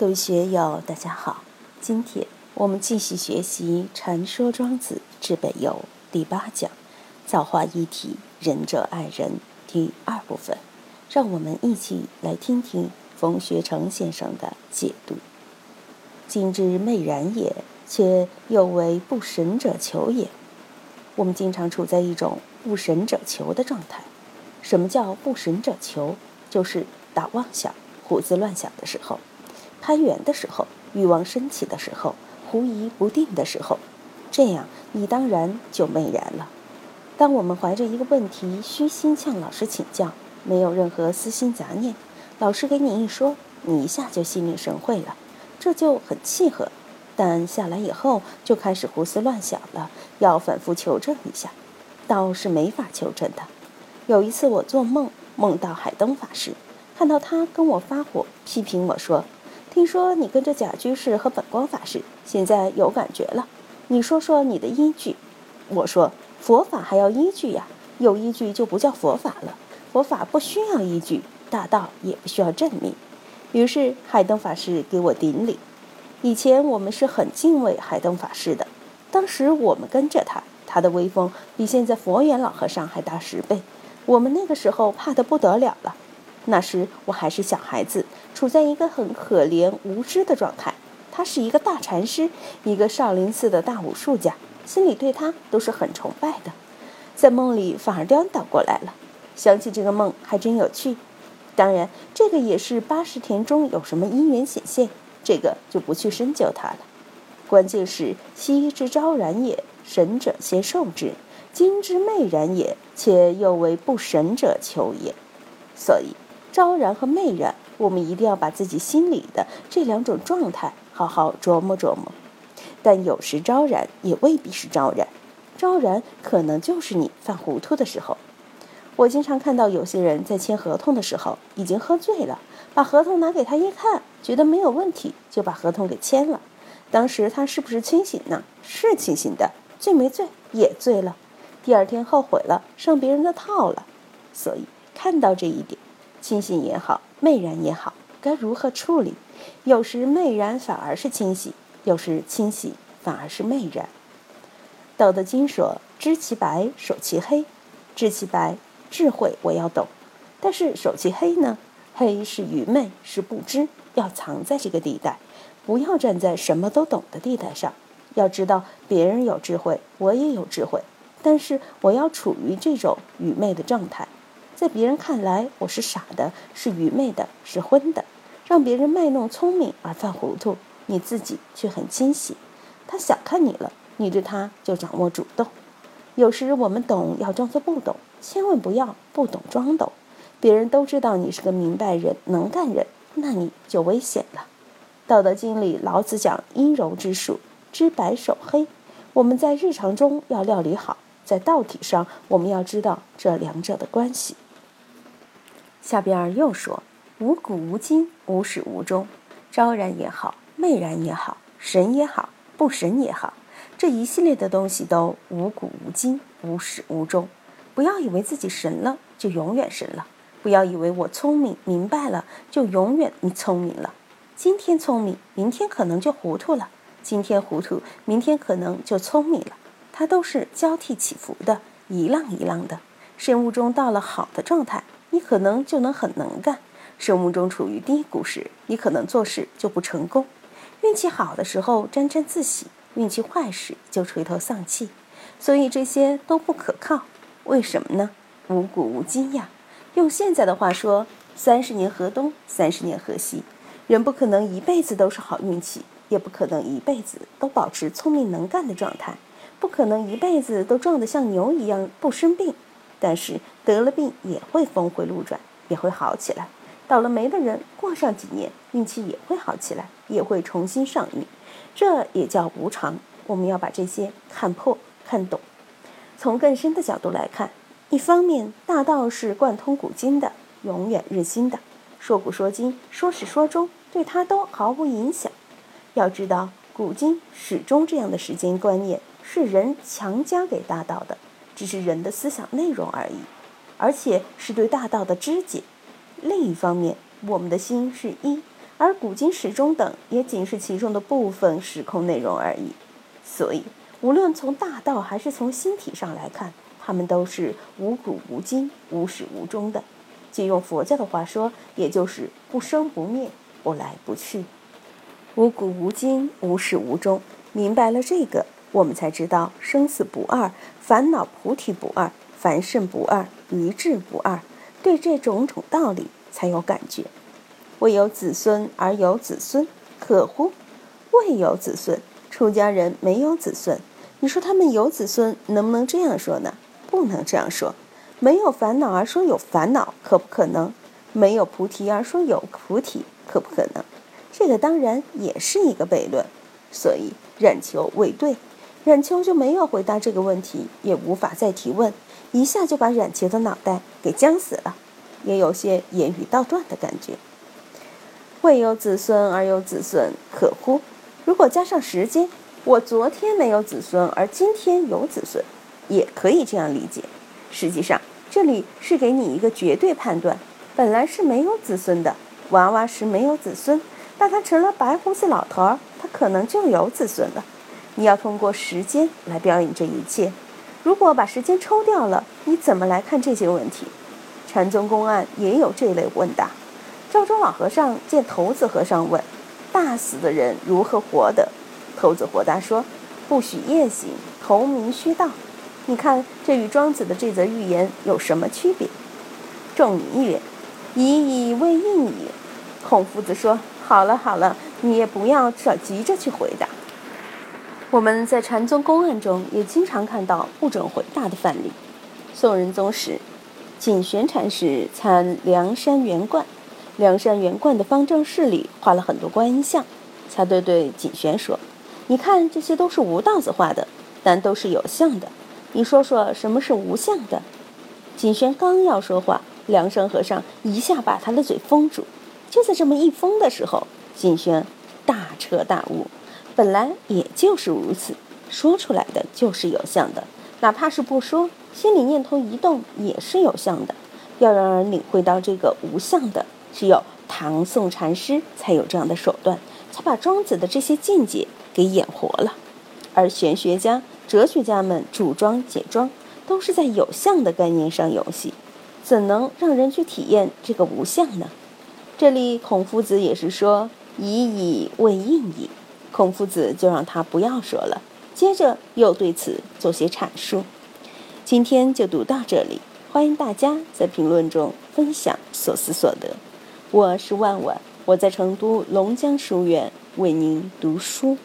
各位学友，大家好。今天我们继续学习《禅说庄子治北游》第八讲“造化一体，仁者爱人”第二部分。让我们一起来听听冯学成先生的解读。今之昧然也，且又为不神者求也。我们经常处在一种不神者求的状态。什么叫不神者求？就是打妄想、胡思乱想的时候。攀缘的时候，欲望升起的时候，狐疑不定的时候，这样你当然就昧然了。当我们怀着一个问题，虚心向老师请教，没有任何私心杂念，老师给你一说，你一下就心领神会了，这就很契合。但下来以后就开始胡思乱想了，要反复求证一下，倒是没法求证的。有一次我做梦，梦到海灯法师，看到他跟我发火，批评我说。听说你跟着贾居士和本光法师，现在有感觉了，你说说你的依据。我说佛法还要依据呀，有依据就不叫佛法了。佛法不需要依据，大道也不需要证明。于是海灯法师给我顶礼。以前我们是很敬畏海灯法师的，当时我们跟着他，他的威风比现在佛缘老和尚还大十倍，我们那个时候怕得不得了了。那时我还是小孩子，处在一个很可怜无知的状态。他是一个大禅师，一个少林寺的大武术家，心里对他都是很崇拜的。在梦里反而颠倒过来了。想起这个梦还真有趣。当然，这个也是八十田中有什么因缘显现，这个就不去深究它了。关键是昔之昭然也，神者先受之；今之昧然也，且又为不神者求也。所以。昭然和媚然，我们一定要把自己心里的这两种状态好好琢磨琢磨。但有时昭然也未必是昭然，昭然可能就是你犯糊涂的时候。我经常看到有些人在签合同的时候已经喝醉了，把合同拿给他一看，觉得没有问题，就把合同给签了。当时他是不是清醒呢？是清醒的，醉没醉也醉了。第二天后悔了，上别人的套了。所以看到这一点。清醒也好，昧然也好，该如何处理？有时昧然反而是清醒，有时清醒反而是昧然。道德经说：“知其白，守其黑。”知其白，智慧我要懂；但是守其黑呢？黑是愚昧，是不知，要藏在这个地带，不要站在什么都懂的地带上。要知道，别人有智慧，我也有智慧，但是我要处于这种愚昧的状态。在别人看来，我是傻的，是愚昧的，是昏的，让别人卖弄聪明而犯糊涂，你自己却很清醒。他小看你了，你对他就掌握主动。有时我们懂要装作不懂，千万不要不懂装懂。别人都知道你是个明白人、能干人，那你就危险了。道德经里老子讲阴柔之术，知白守黑。我们在日常中要料理好，在道体上我们要知道这两者的关系。下边又说：“无古无今，无始无终。昭然也好，昧然也好，神也好，不神也好，这一系列的东西都无古无今，无始无终。不要以为自己神了就永远神了，不要以为我聪明明白了就永远你聪明了。今天聪明，明天可能就糊涂了；今天糊涂，明天可能就聪明了。它都是交替起伏的，一浪一浪的。生物钟到了好的状态。”你可能就能很能干，生物钟处于低谷时，你可能做事就不成功。运气好的时候沾沾自喜，运气坏时就垂头丧气。所以这些都不可靠。为什么呢？无古无今呀。用现在的话说，三十年河东，三十年河西。人不可能一辈子都是好运气，也不可能一辈子都保持聪明能干的状态，不可能一辈子都壮得像牛一样不生病。但是得了病也会峰回路转，也会好起来。倒了霉的人过上几年，运气也会好起来，也会重新上运。这也叫无常。我们要把这些看破、看懂。从更深的角度来看，一方面大道是贯通古今的，永远日新的，说古说今，说始说终，对它都毫无影响。要知道，古今始终这样的时间观念是人强加给大道的。只是人的思想内容而已，而且是对大道的肢解。另一方面，我们的心是一，而古今时中等也仅是其中的部分时空内容而已。所以，无论从大道还是从心体上来看，它们都是无古无今、无始无终的。借用佛教的话说，也就是不生不灭、不来不去。无古无今，无始无终。明白了这个，我们才知道生死不二，烦恼菩提不二，凡圣不二，愚智不二。对这种种道理才有感觉。未有子孙而有子孙，可乎？未有子孙，出家人没有子孙。你说他们有子孙，能不能这样说呢？不能这样说。没有烦恼而说有烦恼，可不可能？没有菩提而说有菩提，可不可能？这个当然也是一个悖论，所以冉求未对，冉秋就没有回答这个问题，也无法再提问，一下就把冉求的脑袋给僵死了，也有些言语道断的感觉。未有子孙而有子孙，可乎？如果加上时间，我昨天没有子孙，而今天有子孙，也可以这样理解。实际上，这里是给你一个绝对判断，本来是没有子孙的，娃娃时没有子孙。但他成了白胡子老头儿，他可能就有子孙了。你要通过时间来表演这一切。如果把时间抽掉了，你怎么来看这些问题？禅宗公案也有这类问答。赵州老和尚见头子和尚问：“大死的人如何活的？”头子回答说：“不许夜行，头明须道。”你看这与庄子的这则寓言有什么区别？仲尼曰：“已矣，未应矣。”孔夫子说。好了好了，你也不要着急着去回答。我们在禅宗公案中也经常看到不准回答的范例。宋仁宗时，景玄禅师参梁山圆观，梁山圆观的方正室里画了很多观音像，才对对景玄说：“你看这些都是吴道子画的，但都是有像的。你说说什么是无相的？”景玄刚要说话，梁山和尚一下把他的嘴封住。就在这么一封的时候，景玄大彻大悟，本来也就是如此，说出来的就是有相的，哪怕是不说，心里念头一动也是有相的。要让人领会到这个无相的，只有唐宋禅师才有这样的手段，才把庄子的这些境界给演活了。而玄学家、哲学家们主庄解庄，都是在有相的概念上游戏，怎能让人去体验这个无相呢？这里孔夫子也是说“以矣，未应矣”，孔夫子就让他不要说了，接着又对此做些阐述。今天就读到这里，欢迎大家在评论中分享所思所得。我是万万，我在成都龙江书院为您读书。